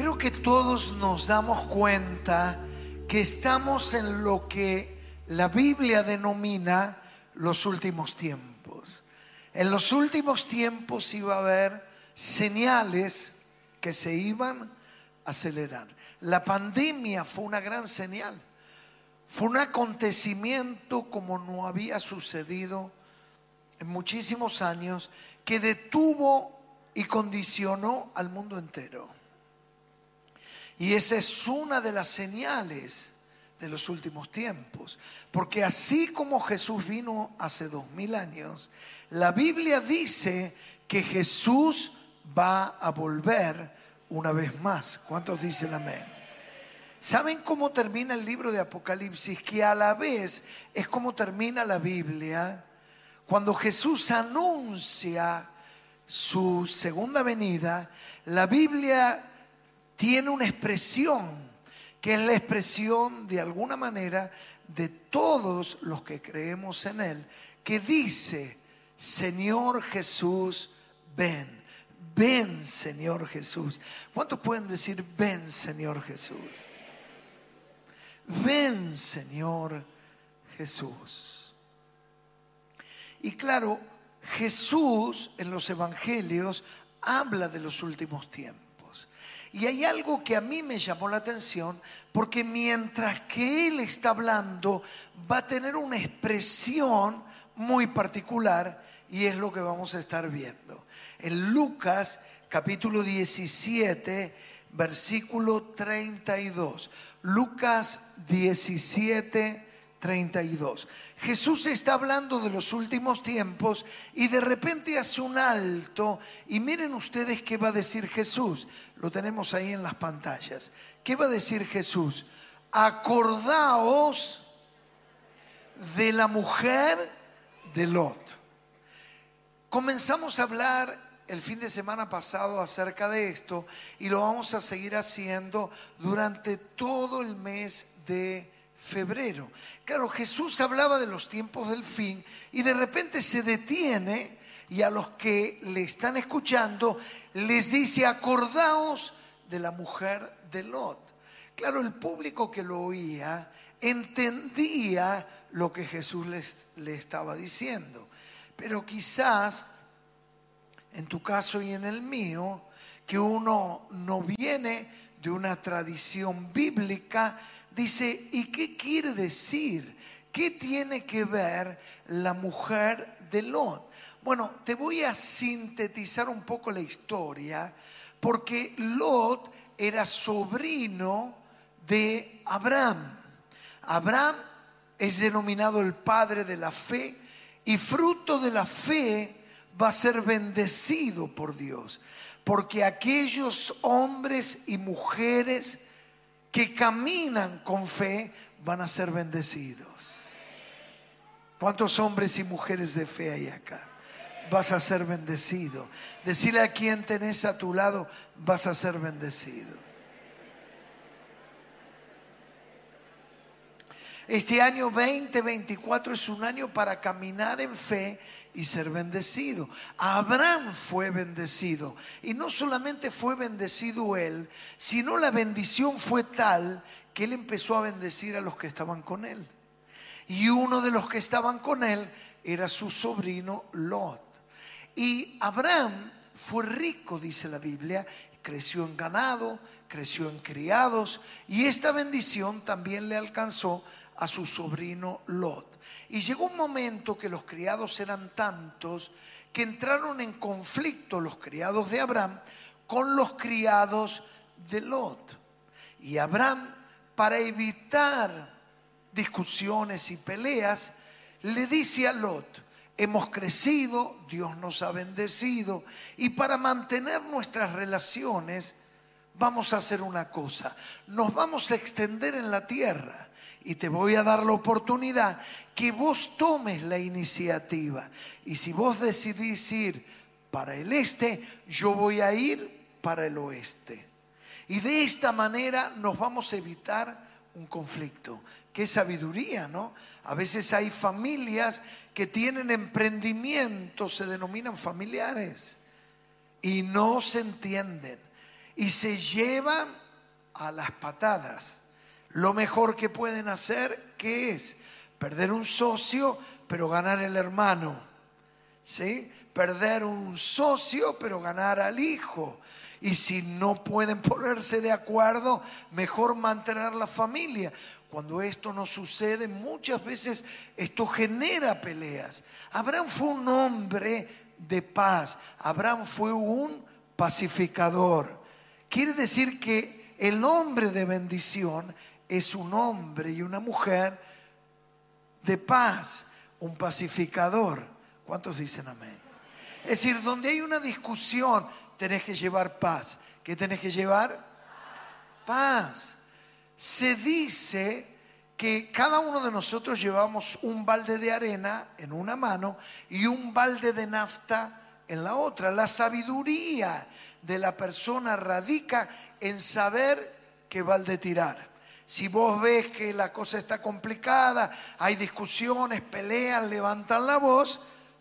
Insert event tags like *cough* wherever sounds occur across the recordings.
Creo que todos nos damos cuenta que estamos en lo que la Biblia denomina los últimos tiempos. En los últimos tiempos iba a haber señales que se iban a acelerar. La pandemia fue una gran señal. Fue un acontecimiento como no había sucedido en muchísimos años que detuvo y condicionó al mundo entero. Y esa es una de las señales de los últimos tiempos. Porque así como Jesús vino hace dos mil años, la Biblia dice que Jesús va a volver una vez más. ¿Cuántos dicen amén? ¿Saben cómo termina el libro de Apocalipsis? Que a la vez es como termina la Biblia cuando Jesús anuncia su segunda venida. La Biblia tiene una expresión que es la expresión de alguna manera de todos los que creemos en Él, que dice, Señor Jesús, ven, ven Señor Jesús. ¿Cuántos pueden decir, ven Señor Jesús? Ven Señor Jesús. Y claro, Jesús en los evangelios habla de los últimos tiempos. Y hay algo que a mí me llamó la atención, porque mientras que Él está hablando, va a tener una expresión muy particular y es lo que vamos a estar viendo. En Lucas capítulo 17, versículo 32. Lucas 17, 32. Jesús está hablando de los últimos tiempos y de repente hace un alto y miren ustedes qué va a decir Jesús. Lo tenemos ahí en las pantallas. ¿Qué va a decir Jesús? Acordaos de la mujer de Lot. Comenzamos a hablar el fin de semana pasado acerca de esto y lo vamos a seguir haciendo durante todo el mes de febrero. Claro, Jesús hablaba de los tiempos del fin y de repente se detiene y a los que le están escuchando les dice, acordaos de la mujer de Lot. Claro, el público que lo oía entendía lo que Jesús le estaba diciendo, pero quizás en tu caso y en el mío, que uno no viene de una tradición bíblica, Dice, ¿y qué quiere decir? ¿Qué tiene que ver la mujer de Lot? Bueno, te voy a sintetizar un poco la historia, porque Lot era sobrino de Abraham. Abraham es denominado el padre de la fe y fruto de la fe va a ser bendecido por Dios, porque aquellos hombres y mujeres que caminan con fe van a ser bendecidos. ¿Cuántos hombres y mujeres de fe hay acá? Vas a ser bendecido. Decirle a quien tenés a tu lado, vas a ser bendecido. Este año 2024 es un año para caminar en fe y ser bendecido. Abraham fue bendecido. Y no solamente fue bendecido él, sino la bendición fue tal que él empezó a bendecir a los que estaban con él. Y uno de los que estaban con él era su sobrino Lot. Y Abraham fue rico, dice la Biblia, creció en ganado, creció en criados, y esta bendición también le alcanzó a su sobrino Lot. Y llegó un momento que los criados eran tantos que entraron en conflicto los criados de Abraham con los criados de Lot. Y Abraham, para evitar discusiones y peleas, le dice a Lot, hemos crecido, Dios nos ha bendecido, y para mantener nuestras relaciones vamos a hacer una cosa, nos vamos a extender en la tierra y te voy a dar la oportunidad que vos tomes la iniciativa. Y si vos decidís ir para el este, yo voy a ir para el oeste. Y de esta manera nos vamos a evitar un conflicto. Qué sabiduría, ¿no? A veces hay familias que tienen emprendimientos, se denominan familiares, y no se entienden y se llevan a las patadas. Lo mejor que pueden hacer, ¿qué es? Perder un socio, pero ganar el hermano. ¿Sí? Perder un socio, pero ganar al hijo. Y si no pueden *laughs* ponerse de acuerdo, mejor mantener la familia. Cuando esto no sucede, muchas veces esto genera peleas. Abraham fue un hombre de paz. Abraham fue un pacificador. Quiere decir que el hombre de bendición es un hombre y una mujer de paz, un pacificador. ¿Cuántos dicen amén? Es decir, donde hay una discusión, tenés que llevar paz. ¿Qué tenés que llevar? Paz se dice que cada uno de nosotros llevamos un balde de arena en una mano y un balde de nafta en la otra. La sabiduría de la persona radica en saber qué balde tirar. Si vos ves que la cosa está complicada, hay discusiones, pelean, levantan la voz,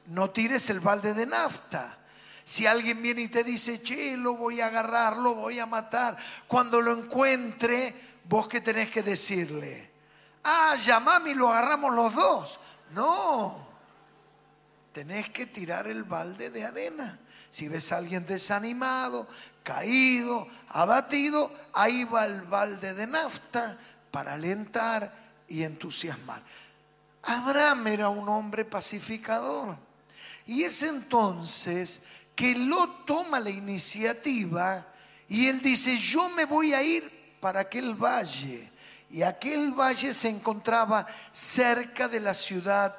no tires el balde de nafta. Si alguien viene y te dice, che, lo voy a agarrar, lo voy a matar, cuando lo encuentre, vos qué tenés que decirle? Ah, llamame y lo agarramos los dos. No, tenés que tirar el balde de arena. Si ves a alguien desanimado, caído, abatido, ahí va el balde de nafta para alentar y entusiasmar. Abraham era un hombre pacificador. Y es entonces que Lot toma la iniciativa y él dice, yo me voy a ir para aquel valle. Y aquel valle se encontraba cerca de la ciudad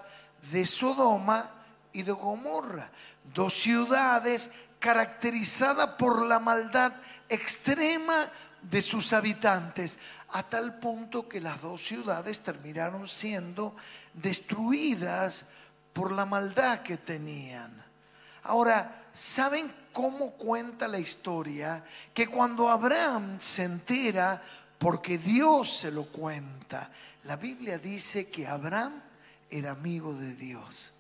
de Sodoma y de Gomorra, dos ciudades caracterizadas por la maldad extrema de sus habitantes, a tal punto que las dos ciudades terminaron siendo destruidas por la maldad que tenían. Ahora, ¿saben cómo cuenta la historia que cuando Abraham se entera, porque Dios se lo cuenta, la Biblia dice que Abraham era amigo de Dios.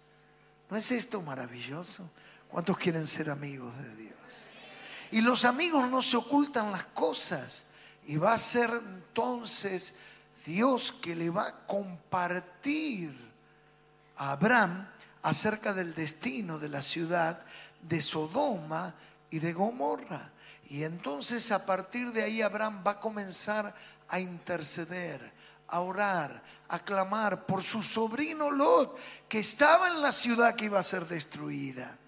¿No es esto maravilloso? ¿Cuántos quieren ser amigos de Dios? Y los amigos no se ocultan las cosas. Y va a ser entonces Dios que le va a compartir a Abraham acerca del destino de la ciudad de Sodoma y de Gomorra. Y entonces a partir de ahí Abraham va a comenzar a interceder, a orar, a clamar por su sobrino Lot, que estaba en la ciudad que iba a ser destruida.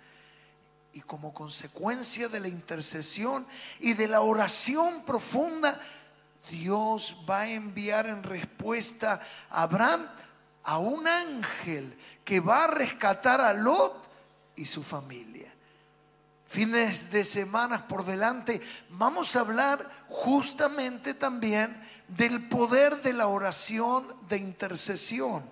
Y como consecuencia de la intercesión y de la oración profunda, Dios va a enviar en respuesta a Abraham a un ángel que va a rescatar a Lot y su familia fines de semanas por delante, vamos a hablar justamente también del poder de la oración de intercesión.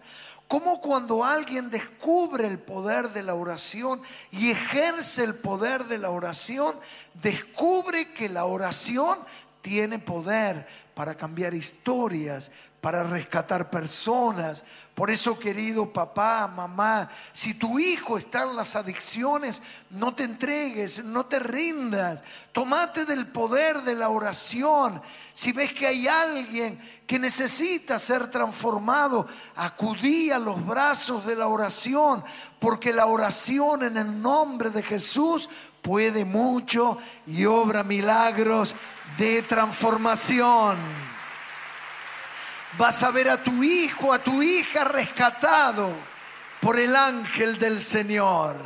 Como cuando alguien descubre el poder de la oración y ejerce el poder de la oración, descubre que la oración tiene poder para cambiar historias, para rescatar personas. Por eso, querido papá, mamá, si tu hijo está en las adicciones, no te entregues, no te rindas. Tomate del poder de la oración. Si ves que hay alguien que necesita ser transformado, acudí a los brazos de la oración, porque la oración en el nombre de Jesús puede mucho y obra milagros de transformación vas a ver a tu hijo, a tu hija rescatado por el ángel del Señor.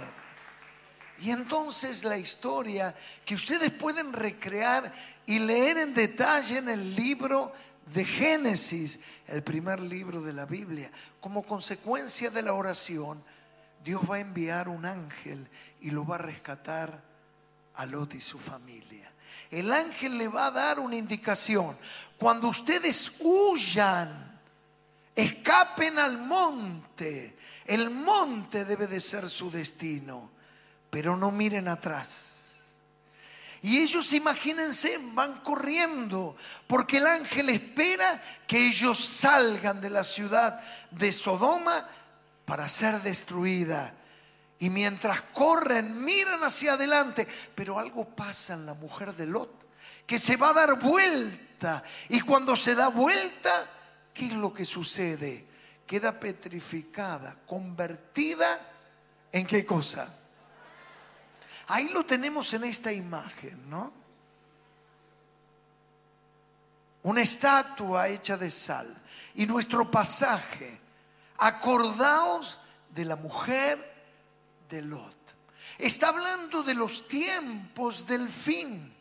Y entonces la historia que ustedes pueden recrear y leer en detalle en el libro de Génesis, el primer libro de la Biblia, como consecuencia de la oración, Dios va a enviar un ángel y lo va a rescatar a Lot y su familia. El ángel le va a dar una indicación. Cuando ustedes huyan, escapen al monte. El monte debe de ser su destino, pero no miren atrás. Y ellos, imagínense, van corriendo, porque el ángel espera que ellos salgan de la ciudad de Sodoma para ser destruida. Y mientras corren, miran hacia adelante, pero algo pasa en la mujer de Lot que se va a dar vuelta. Y cuando se da vuelta, ¿qué es lo que sucede? Queda petrificada, convertida en qué cosa? Ahí lo tenemos en esta imagen, ¿no? Una estatua hecha de sal. Y nuestro pasaje, acordaos de la mujer de Lot. Está hablando de los tiempos del fin.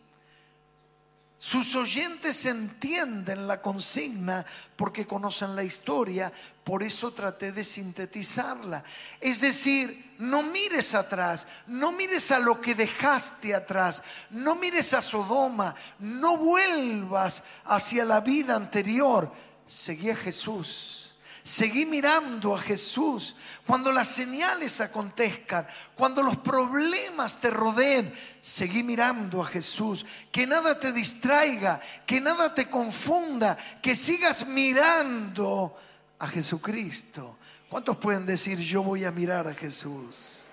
Sus oyentes entienden la consigna porque conocen la historia, por eso traté de sintetizarla. Es decir, no mires atrás, no mires a lo que dejaste atrás, no mires a Sodoma, no vuelvas hacia la vida anterior. Seguí a Jesús Seguí mirando a Jesús. Cuando las señales acontezcan, cuando los problemas te rodeen, seguí mirando a Jesús. Que nada te distraiga, que nada te confunda, que sigas mirando a Jesucristo. ¿Cuántos pueden decir, yo voy a mirar a Jesús?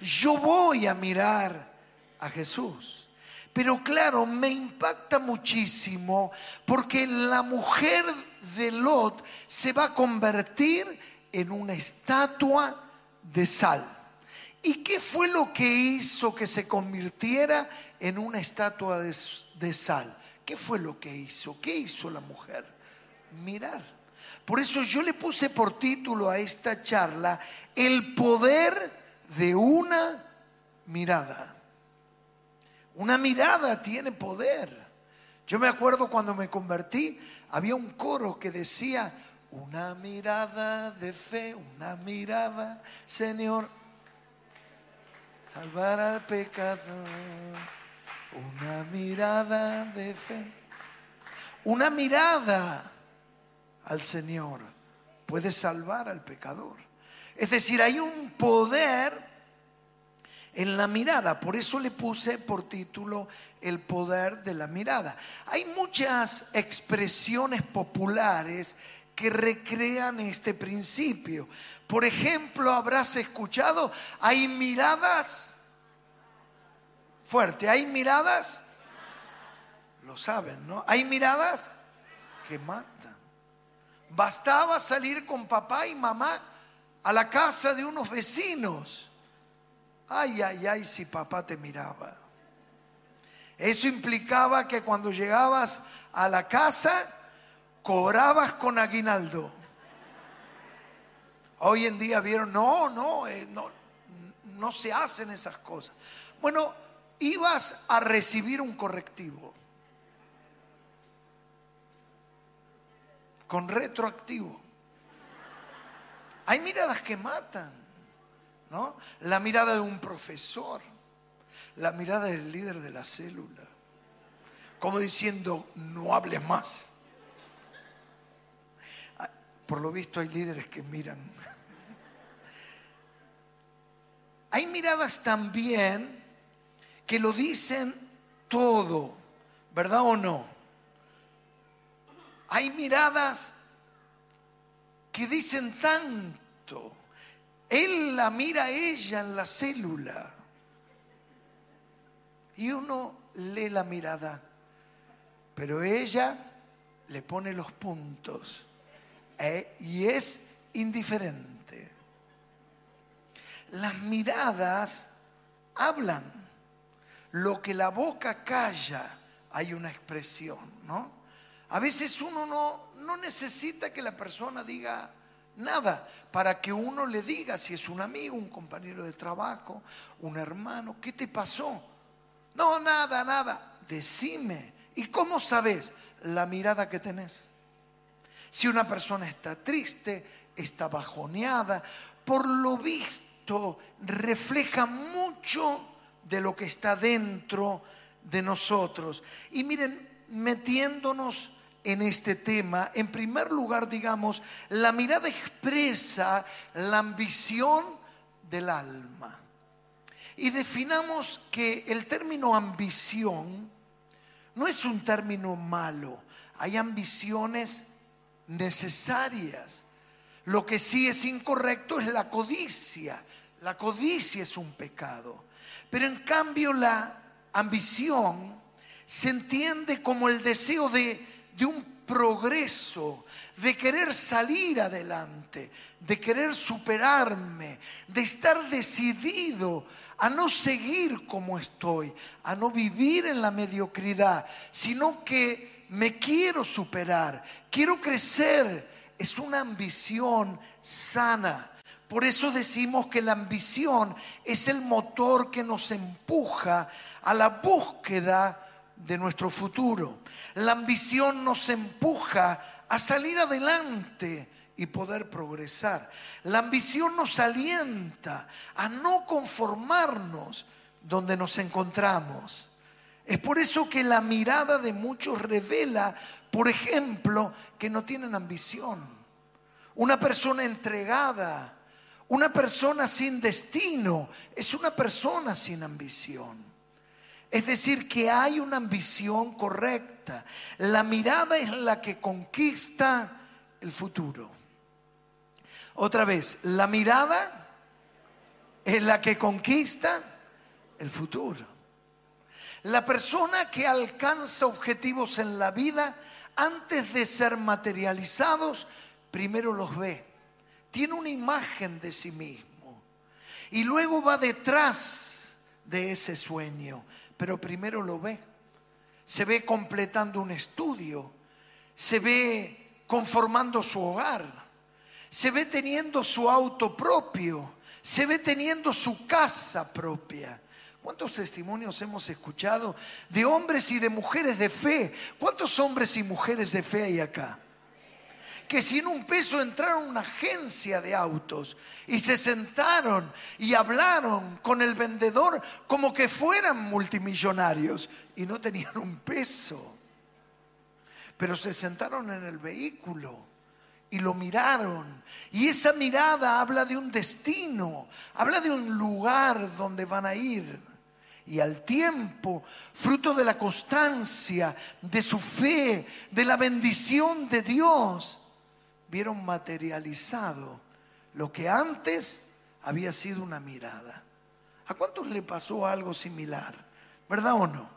Yo voy a mirar a Jesús. Pero claro, me impacta muchísimo porque la mujer de Lot se va a convertir en una estatua de sal. ¿Y qué fue lo que hizo que se convirtiera en una estatua de, de, sal? ¿Qué fue lo que hizo? ¿Qué hizo la mujer? Mirar. Por eso yo le puse por título a esta charla el poder de una mirada. Una mirada tiene poder. Yo me acuerdo cuando me convertí, había un coro que decía, una mirada de fe, una mirada, Señor, salvar al pecador. Una mirada de fe. Una mirada al Señor puede salvar al pecador. Es decir, hay un poder en la mirada. Por eso le puse por título El poder de la mirada. Hay muchas expresiones populares que recrean este principio. Por ejemplo, habrás escuchado, hay miradas fuerte, hay miradas, lo saben, ¿no? Hay miradas que matan. Bastaba salir con papá y mamá a la casa de unos vecinos Ay, ay, ay, si papá te miraba. Eso implicaba que cuando llegabas a la casa, cobrabas con aguinaldo. Hoy en día vieron, no, no, eh, no, no se hacen esas cosas. Bueno, ibas a recibir un correctivo con retroactivo. Hay miradas que matan. La mirada de un profesor, la mirada del líder de la célula, como diciendo, no hables más. Ah, por lo visto hay líderes que miran. *laughs* Hay miradas también que lo dicen todo, ¿verdad o no? Hay miradas que dicen tanto. Él la mira a ella en la célula. Y uno lee la mirada. Pero ella le pone los puntos. ¿eh? Y es indiferente. Las miradas hablan. Lo que la boca calla, hay una expresión, ¿no? A veces uno no, no necesita que la persona diga Nada, para que uno le diga si es un amigo, un compañero de trabajo, un hermano, ¿qué te pasó? No, nada, nada. Decime. ¿Y cómo sabes? La mirada que tenés. Si una persona está triste, está bajoneada, por lo visto refleja mucho de lo que está dentro de nosotros. Y miren, metiéndonos en este tema, en primer lugar, digamos, la mirada expresa la ambición del alma. Y definamos que el término ambición no es un término malo, hay ambiciones necesarias. Lo que sí es incorrecto es la codicia. La codicia es un pecado. Pero en cambio la ambición se entiende como el deseo de, de un progreso, de querer salir adelante, de querer superarme, de estar decidido a no seguir como estoy, a no vivir en la mediocridad, sino que me quiero superar, quiero crecer. Es una ambición sana. Por eso decimos que la ambición es el motor que nos empuja a la búsqueda de nuestro futuro. La ambición nos empuja a salir adelante y poder progresar. La ambición nos alienta a no conformarnos donde nos encontramos. Es por eso que la mirada de muchos revela, por ejemplo, que no tienen ambición. Una persona entregada, una persona sin destino, es una persona sin ambición. Es decir, que hay una ambición correcta. La mirada es la que conquista el futuro. Otra vez, la mirada es la que conquista el futuro. La persona que alcanza objetivos en la vida, antes de ser materializados, primero los ve. Tiene una imagen de sí mismo. Y luego va detrás de ese sueño pero primero lo ve. Se ve completando un estudio, se ve conformando su hogar, se ve teniendo su auto propio, se ve teniendo su casa propia. ¿Cuántos testimonios hemos escuchado de hombres y de mujeres de fe? ¿Cuántos hombres y mujeres de fe hay acá? Que sin un peso entraron a una agencia de autos y se sentaron y hablaron con el vendedor como que fueran multimillonarios y no tenían un peso. Pero se sentaron en el vehículo y lo miraron. Y esa mirada habla de un destino, habla de un lugar donde van a ir. Y al tiempo, fruto de la constancia, de su fe, de la bendición de Dios, vieron materializado lo que antes había sido una mirada. ¿A cuántos le pasó algo similar? ¿Verdad o no?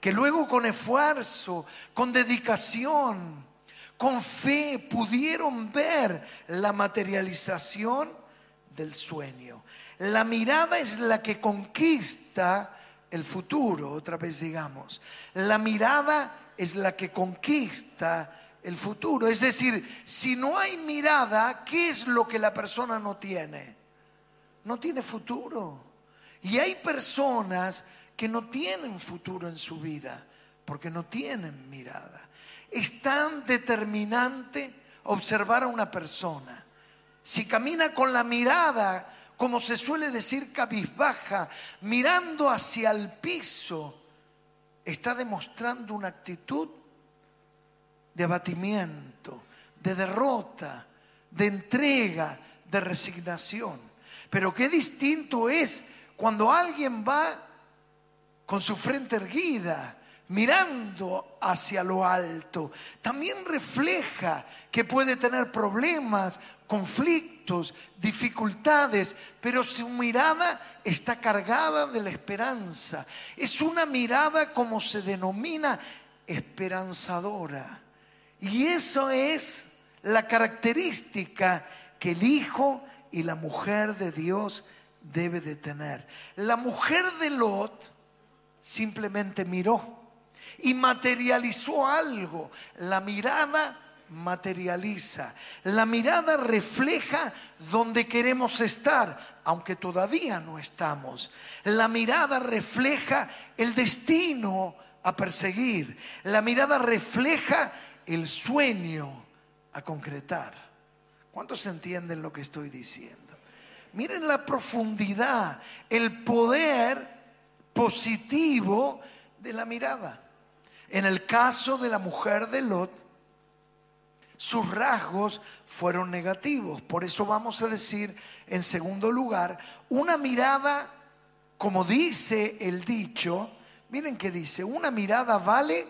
Que luego con esfuerzo, con dedicación, con fe pudieron ver la materialización del sueño. La mirada es la que conquista el futuro, otra vez digamos. La mirada es la que conquista el futuro. Es decir, si no hay mirada, ¿qué es lo que la persona no tiene? No tiene futuro. Y hay personas que no tienen futuro en su vida porque no tienen mirada. Es tan determinante observar a una persona. Si camina con la mirada, como se suele decir, cabizbaja, mirando hacia el piso, está demostrando una actitud de abatimiento, de derrota, de entrega, de resignación. Pero qué distinto es cuando alguien va con su frente erguida, mirando hacia lo alto. También refleja que puede tener problemas, conflictos, dificultades, pero su mirada está cargada de la esperanza. Es una mirada como se denomina esperanzadora. Y eso es la característica que el hijo y la mujer de Dios debe de tener. La mujer de Lot simplemente miró y materializó algo. La mirada materializa. La mirada refleja donde queremos estar, aunque todavía no estamos. La mirada refleja el destino a perseguir. La mirada refleja el sueño a concretar. ¿Cuántos entienden lo que estoy diciendo? Miren la profundidad, el poder positivo de la mirada. En el caso de la mujer de Lot, sus rasgos fueron negativos. Por eso vamos a decir, en segundo lugar, una mirada, como dice el dicho, miren que dice, una mirada vale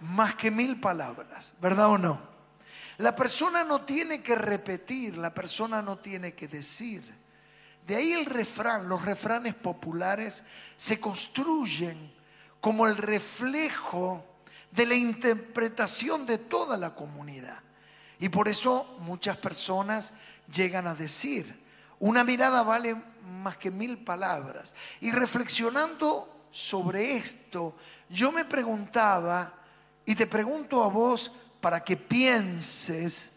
más que mil palabras, ¿verdad o no? La persona no tiene que repetir, la persona no tiene que decir. De ahí el refrán, los refranes populares se construyen como el reflejo de la interpretación de toda la comunidad. Y por eso muchas personas llegan a decir, una mirada vale más que mil palabras. Y reflexionando sobre esto, yo me preguntaba, y te pregunto a vos para que pienses,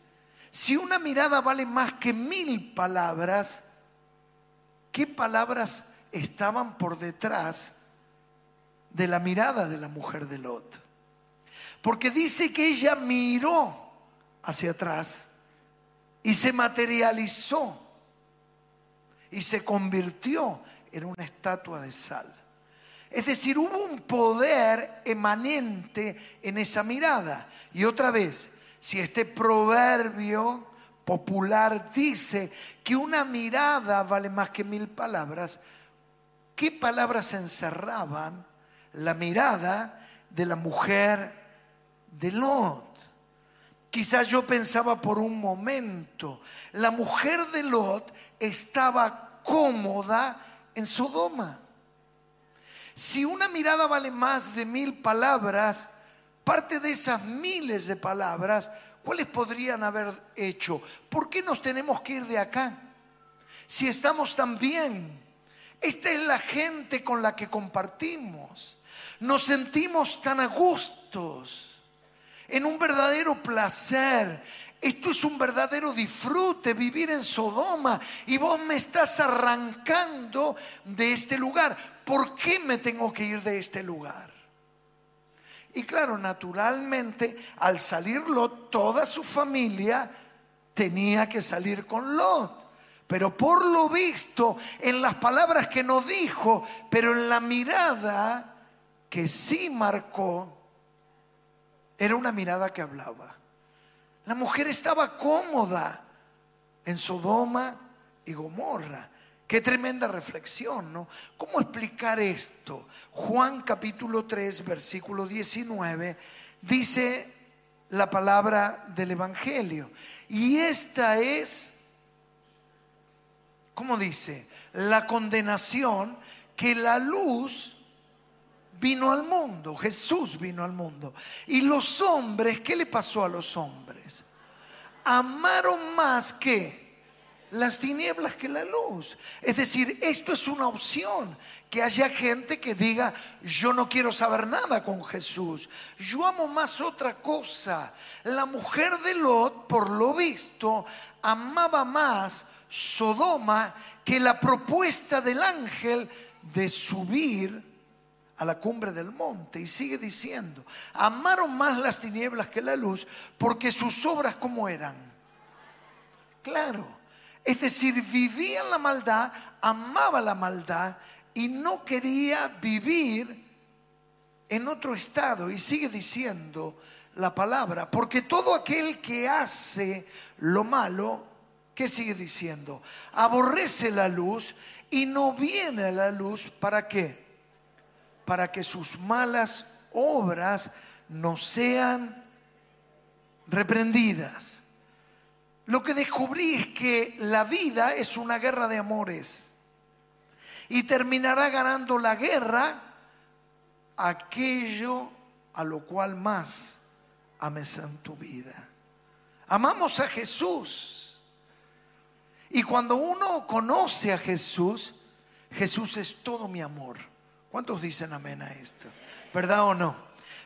si una mirada vale más que mil palabras, ¿qué palabras estaban por detrás de la mirada de la mujer de Lot? Porque dice que ella miró hacia atrás y se materializó y se convirtió en una estatua de sal. Es decir, hubo un poder emanente en esa mirada. Y otra vez, si este proverbio popular dice que una mirada vale más que mil palabras, ¿qué palabras encerraban la mirada de la mujer de Lot? Quizás yo pensaba por un momento, la mujer de Lot estaba cómoda en Sodoma. Si una mirada vale más de mil palabras, parte de esas miles de palabras, ¿cuáles podrían haber hecho? ¿Por qué nos tenemos que ir de acá? Si estamos tan bien. Esta es la gente con la que compartimos. Nos sentimos tan a gustos en un verdadero placer. Esto es un verdadero disfrute, vivir en Sodoma. Y vos me estás arrancando de este lugar. ¿Por qué me tengo que ir de este lugar? Y claro, naturalmente, al salir Lot, toda su familia tenía que salir con Lot. Pero por lo visto, en las palabras que no dijo, pero en la mirada que sí marcó, era una mirada que hablaba. La mujer estaba cómoda en Sodoma y Gomorra. Qué tremenda reflexión, ¿no? ¿Cómo explicar esto? Juan capítulo 3, versículo 19, dice la palabra del Evangelio. Y esta es, ¿cómo dice? La condenación que la luz vino al mundo, Jesús vino al mundo. Y los hombres, ¿qué le pasó a los hombres? Amaron más que las tinieblas que la luz. Es decir, esto es una opción, que haya gente que diga, yo no quiero saber nada con Jesús, yo amo más otra cosa. La mujer de Lot, por lo visto, amaba más Sodoma que la propuesta del ángel de subir a la cumbre del monte y sigue diciendo, amaron más las tinieblas que la luz porque sus obras como eran. Claro, es decir, vivía en la maldad, amaba la maldad y no quería vivir en otro estado. Y sigue diciendo la palabra, porque todo aquel que hace lo malo, ¿qué sigue diciendo? Aborrece la luz y no viene a la luz para qué? para que sus malas obras no sean reprendidas. Lo que descubrí es que la vida es una guerra de amores y terminará ganando la guerra aquello a lo cual más ames en tu vida. Amamos a Jesús. Y cuando uno conoce a Jesús, Jesús es todo mi amor. ¿Cuántos dicen amén a esto? ¿Verdad o no?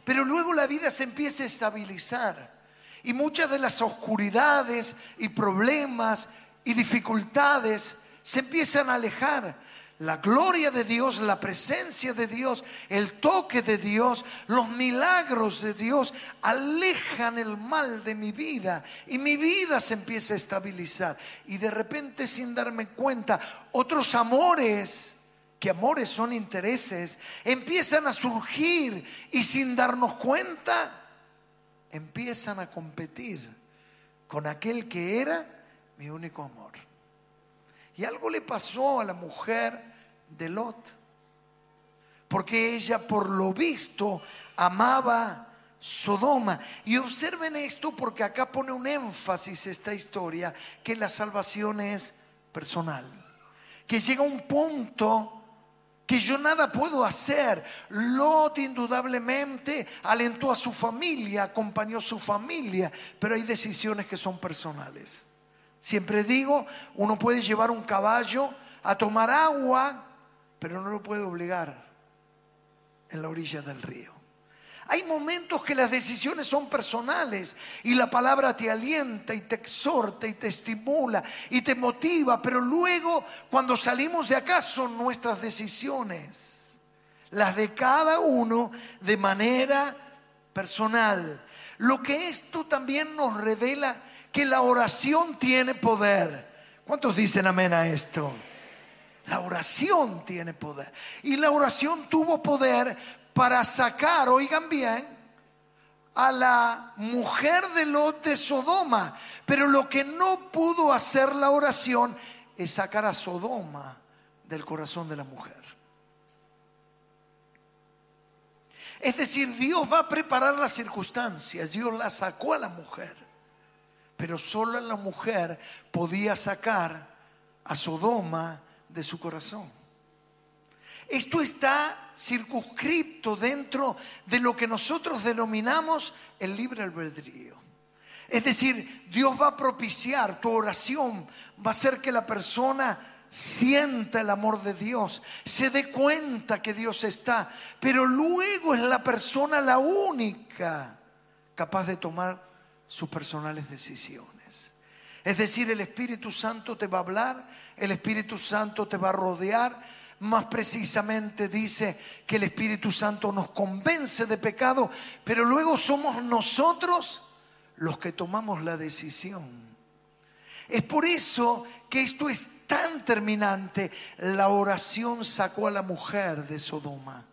Pero luego la vida se empieza a estabilizar y muchas de las oscuridades y problemas y dificultades se empiezan a alejar. La gloria de Dios, la presencia de Dios, el toque de Dios, los milagros de Dios alejan el mal de mi vida y mi vida se empieza a estabilizar. Y de repente sin darme cuenta, otros amores que amores son intereses, empiezan a surgir y sin darnos cuenta, empiezan a competir con aquel que era mi único amor. Y algo le pasó a la mujer de Lot, porque ella por lo visto amaba Sodoma. Y observen esto porque acá pone un énfasis esta historia, que la salvación es personal, que llega un punto que yo nada puedo hacer. Lot indudablemente alentó a su familia, acompañó a su familia, pero hay decisiones que son personales. Siempre digo, uno puede llevar un caballo a tomar agua, pero no lo puede obligar en la orilla del río. Hay momentos que las decisiones son personales y la palabra te alienta y te exhorta y te estimula y te motiva, pero luego cuando salimos de acá son nuestras decisiones, las de cada uno de manera personal. Lo que esto también nos revela que la oración tiene poder. ¿Cuántos dicen amén a esto? La oración tiene poder. Y la oración tuvo poder para sacar, oigan bien, a la mujer de Lot de Sodoma. Pero lo que no pudo hacer la oración es sacar a Sodoma del corazón de la mujer. Es decir, Dios va a preparar las circunstancias. Dios la sacó a la mujer. Pero solo la mujer podía sacar a Sodoma de su corazón. Esto está circunscripto dentro de lo que nosotros denominamos el libre albedrío. Es decir, Dios va a propiciar tu oración, va a hacer que la persona sienta el amor de Dios, se dé cuenta que Dios está, pero luego es la persona la única capaz de tomar sus personales decisiones. Es decir, el Espíritu Santo te va a hablar, el Espíritu Santo te va a rodear, más precisamente dice que el Espíritu Santo nos convence de pecado, pero luego somos nosotros los que tomamos la decisión. Es por eso que esto es tan terminante. La oración sacó a la mujer de Sodoma,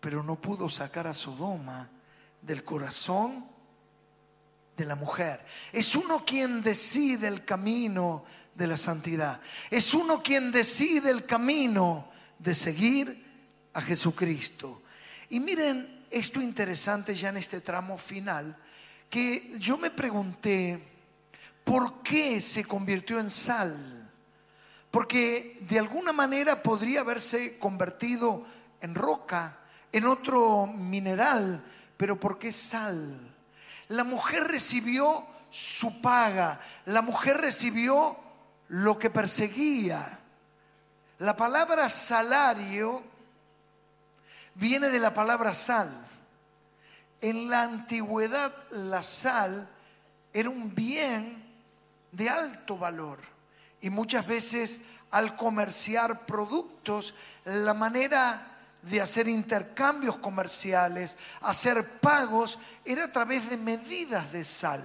pero no pudo sacar a Sodoma del corazón de la mujer. Es uno quien decide el camino de la santidad. Es uno quien decide el camino de seguir a Jesucristo. Y miren esto interesante ya en este tramo final, que yo me pregunté, ¿por qué se convirtió en sal? Porque de alguna manera podría haberse convertido en roca, en otro mineral, pero ¿por qué sal? La mujer recibió su paga, la mujer recibió lo que perseguía. La palabra salario viene de la palabra sal. En la antigüedad la sal era un bien de alto valor y muchas veces al comerciar productos, la manera de hacer intercambios comerciales, hacer pagos, era a través de medidas de sal.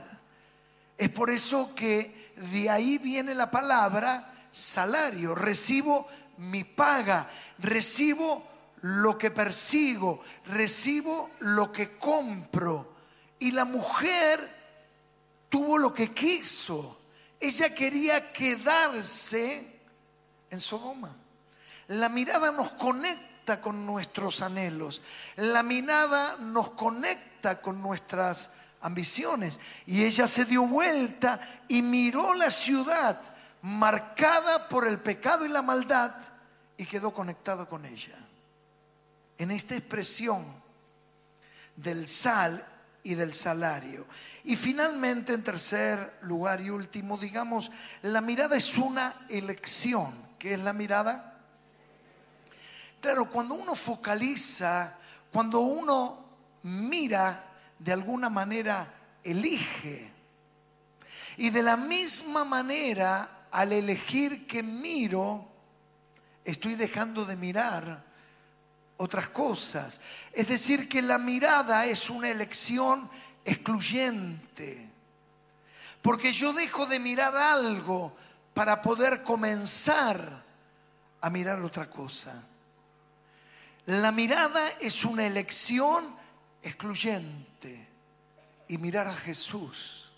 Es por eso que de ahí viene la palabra salario. Recibo mi paga, recibo lo que persigo, recibo lo que compro. Y la mujer tuvo lo que quiso. Ella quería quedarse en Sodoma. La mirada nos conecta con nuestros anhelos. La mirada nos conecta con nuestras ambiciones. Y ella se dio vuelta y miró la ciudad marcada por el pecado y la maldad y quedó conectado con ella. En esta expresión del sal y del salario. Y finalmente, en tercer lugar y último, digamos, la mirada es una elección. ¿Qué es la mirada? Claro, cuando uno focaliza, cuando uno mira, de alguna manera elige. Y de la misma manera al elegir que miro, estoy dejando de mirar otras cosas. Es decir, que la mirada es una elección excluyente. Porque yo dejo de mirar algo para poder comenzar a mirar otra cosa. La mirada es una elección excluyente. Y mirar a Jesús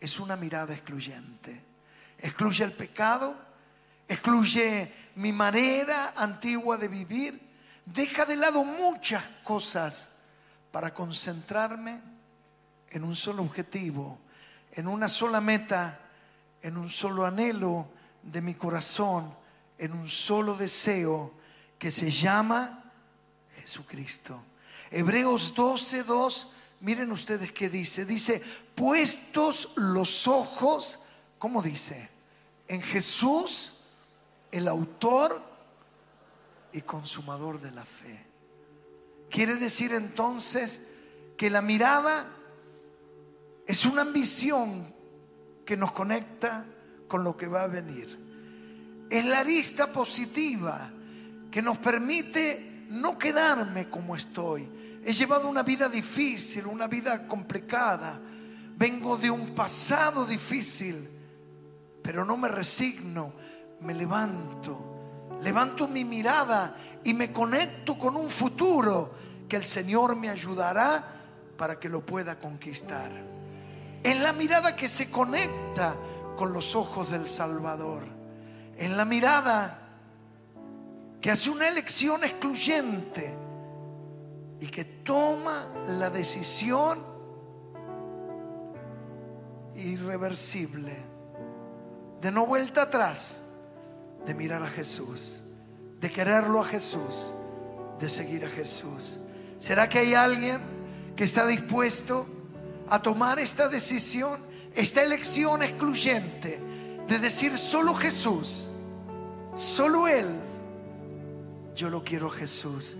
es una mirada excluyente excluye el pecado, excluye mi manera antigua de vivir, deja de lado muchas cosas para concentrarme en un solo objetivo, en una sola meta, en un solo anhelo de mi corazón, en un solo deseo que se llama Jesucristo. Hebreos 12, 2, miren ustedes qué dice. Dice, puestos los ojos, ¿cómo dice? En Jesús, el autor y consumador de la fe. Quiere decir entonces que la mirada es una ambición que nos conecta con lo que va a venir. Es la arista positiva que nos permite no quedarme como estoy. He llevado una vida difícil, una vida complicada. Vengo de un pasado difícil, pero no me resigno, me levanto. Levanto mi mirada y me conecto con un futuro que el Señor me ayudará para que lo pueda conquistar. En la mirada que se conecta con los ojos del Salvador. En la mirada que hace una elección excluyente y que toma la decisión irreversible de no vuelta atrás, de mirar a Jesús, de quererlo a Jesús, de seguir a Jesús. ¿Será que hay alguien que está dispuesto a tomar esta decisión, esta elección excluyente de decir solo Jesús, solo Él? Yo lo quiero Jesús.